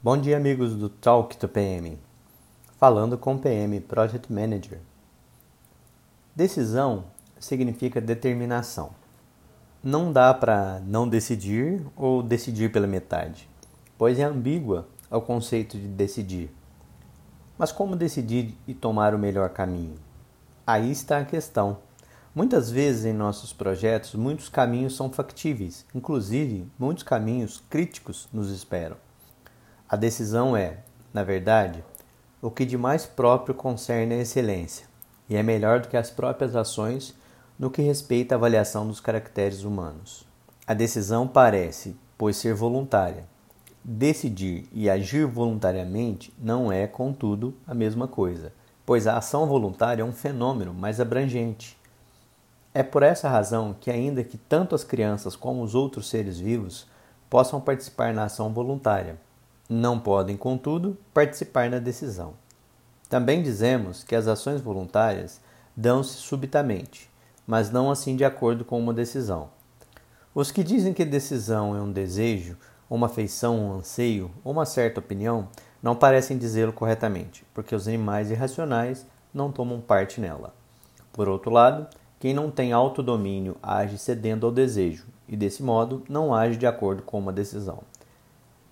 Bom dia, amigos do Talk to PM. Falando com PM Project Manager. Decisão significa determinação. Não dá para não decidir ou decidir pela metade, pois é ambígua o conceito de decidir. Mas como decidir e tomar o melhor caminho? Aí está a questão. Muitas vezes em nossos projetos, muitos caminhos são factíveis, inclusive muitos caminhos críticos nos esperam. A decisão é, na verdade, o que de mais próprio concerne a excelência, e é melhor do que as próprias ações no que respeita à avaliação dos caracteres humanos. A decisão parece, pois, ser voluntária. Decidir e agir voluntariamente não é, contudo, a mesma coisa, pois a ação voluntária é um fenômeno mais abrangente. É por essa razão que, ainda que tanto as crianças como os outros seres vivos possam participar na ação voluntária, não podem, contudo, participar na decisão. Também dizemos que as ações voluntárias dão-se subitamente, mas não assim de acordo com uma decisão. Os que dizem que decisão é um desejo, uma afeição, um anseio ou uma certa opinião não parecem dizê-lo corretamente, porque os animais irracionais não tomam parte nela. Por outro lado, quem não tem autodomínio age cedendo ao desejo e, desse modo, não age de acordo com uma decisão.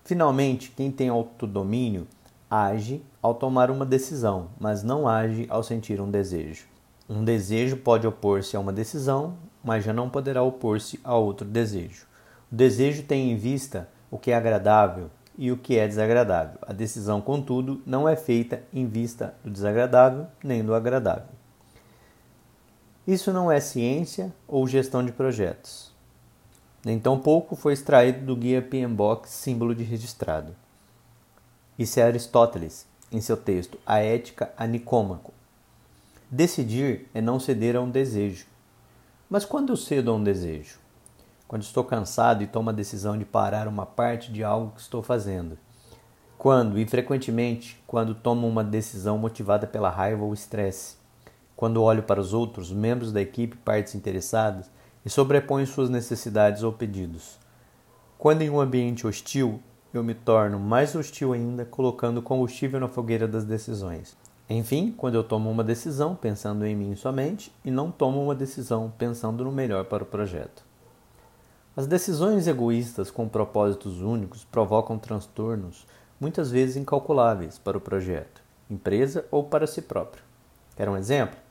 Finalmente, quem tem autodomínio age ao tomar uma decisão, mas não age ao sentir um desejo. Um desejo pode opor-se a uma decisão, mas já não poderá opor-se a outro desejo. O desejo tem em vista o que é agradável e o que é desagradável. A decisão, contudo, não é feita em vista do desagradável nem do agradável. Isso não é ciência ou gestão de projetos nem tampouco foi extraído do guia PMBOK símbolo de registrado. Isso é Aristóteles, em seu texto A Ética a Nicômaco. Decidir é não ceder a um desejo. Mas quando eu cedo a um desejo? Quando estou cansado e tomo a decisão de parar uma parte de algo que estou fazendo. Quando, e frequentemente, quando tomo uma decisão motivada pela raiva ou estresse. Quando olho para os outros, membros da equipe, partes interessadas, e sobrepõe suas necessidades ou pedidos. Quando em um ambiente hostil, eu me torno mais hostil ainda, colocando combustível na fogueira das decisões. Enfim, quando eu tomo uma decisão pensando em mim somente e não tomo uma decisão pensando no melhor para o projeto. As decisões egoístas com propósitos únicos provocam transtornos muitas vezes incalculáveis para o projeto, empresa ou para si próprio. Quer um exemplo?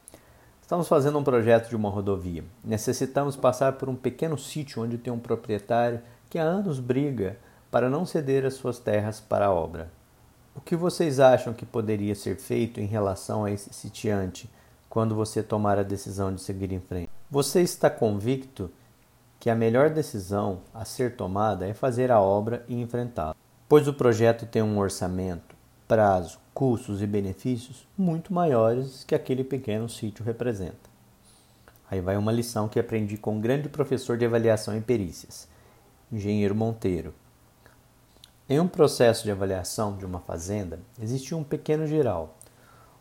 Estamos fazendo um projeto de uma rodovia. Necessitamos passar por um pequeno sítio onde tem um proprietário que há anos briga para não ceder as suas terras para a obra. O que vocês acham que poderia ser feito em relação a esse sitiante quando você tomar a decisão de seguir em frente? Você está convicto que a melhor decisão a ser tomada é fazer a obra e enfrentá-la, pois o projeto tem um orçamento, prazo, custos e benefícios muito maiores que aquele pequeno sítio representa. Aí vai uma lição que aprendi com um grande professor de avaliação e perícias, engenheiro Monteiro. Em um processo de avaliação de uma fazenda, existia um pequeno geral,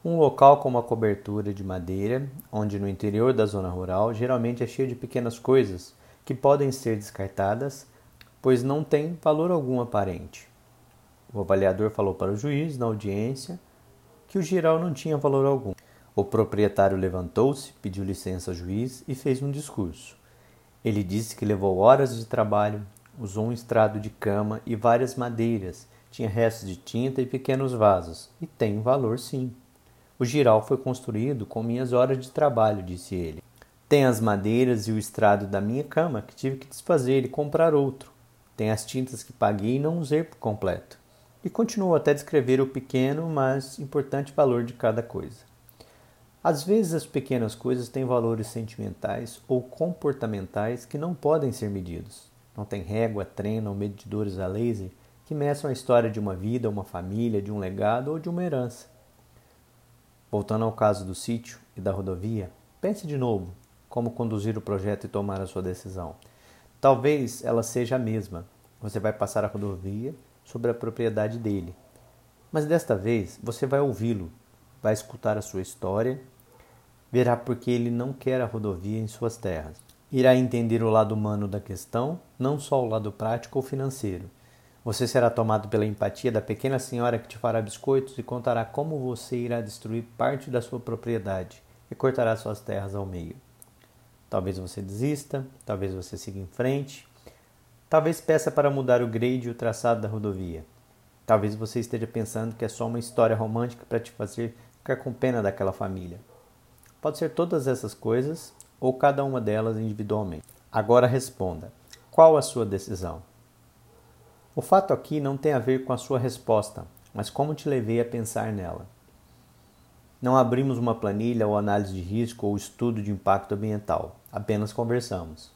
um local com uma cobertura de madeira, onde no interior da zona rural geralmente é cheio de pequenas coisas que podem ser descartadas, pois não têm valor algum aparente. O avaliador falou para o juiz, na audiência, que o giral não tinha valor algum. O proprietário levantou-se, pediu licença ao juiz e fez um discurso. Ele disse que levou horas de trabalho, usou um estrado de cama e várias madeiras, tinha restos de tinta e pequenos vasos, e tem valor sim. O giral foi construído com minhas horas de trabalho, disse ele. Tem as madeiras e o estrado da minha cama que tive que desfazer e comprar outro. Tem as tintas que paguei e não usei por completo e continuou até descrever o pequeno, mas importante valor de cada coisa. Às vezes as pequenas coisas têm valores sentimentais ou comportamentais que não podem ser medidos. Não tem régua, treino ou medidores a laser que meçam a história de uma vida, uma família, de um legado ou de uma herança. Voltando ao caso do sítio e da rodovia, pense de novo como conduzir o projeto e tomar a sua decisão. Talvez ela seja a mesma. Você vai passar a rodovia sobre a propriedade dele. Mas desta vez você vai ouvi-lo, vai escutar a sua história, verá porque ele não quer a rodovia em suas terras. Irá entender o lado humano da questão, não só o lado prático ou financeiro. Você será tomado pela empatia da pequena senhora que te fará biscoitos e contará como você irá destruir parte da sua propriedade e cortará suas terras ao meio. Talvez você desista, talvez você siga em frente, talvez peça para mudar o grade e o traçado da rodovia. Talvez você esteja pensando que é só uma história romântica para te fazer ficar com pena daquela família. Pode ser todas essas coisas ou cada uma delas individualmente. Agora responda: qual a sua decisão? O fato aqui não tem a ver com a sua resposta, mas como te levei a pensar nela. Não abrimos uma planilha ou análise de risco ou estudo de impacto ambiental, apenas conversamos.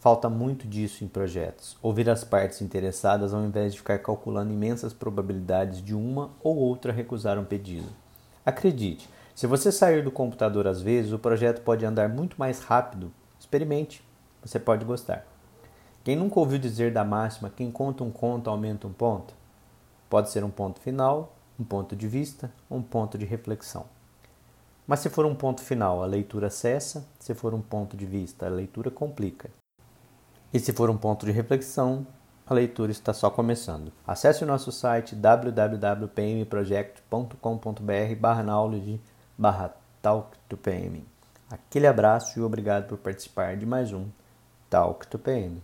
Falta muito disso em projetos. Ouvir as partes interessadas ao invés de ficar calculando imensas probabilidades de uma ou outra recusar um pedido. Acredite, se você sair do computador às vezes, o projeto pode andar muito mais rápido. Experimente, você pode gostar. Quem nunca ouviu dizer da máxima quem conta um conto aumenta um ponto? Pode ser um ponto final, um ponto de vista um ponto de reflexão. Mas se for um ponto final, a leitura cessa, se for um ponto de vista, a leitura complica. E se for um ponto de reflexão, a leitura está só começando. Acesse o nosso site www.pmproject.com.br barra knowledge barra talk to PM. Aquele abraço e obrigado por participar de mais um Talk to PM.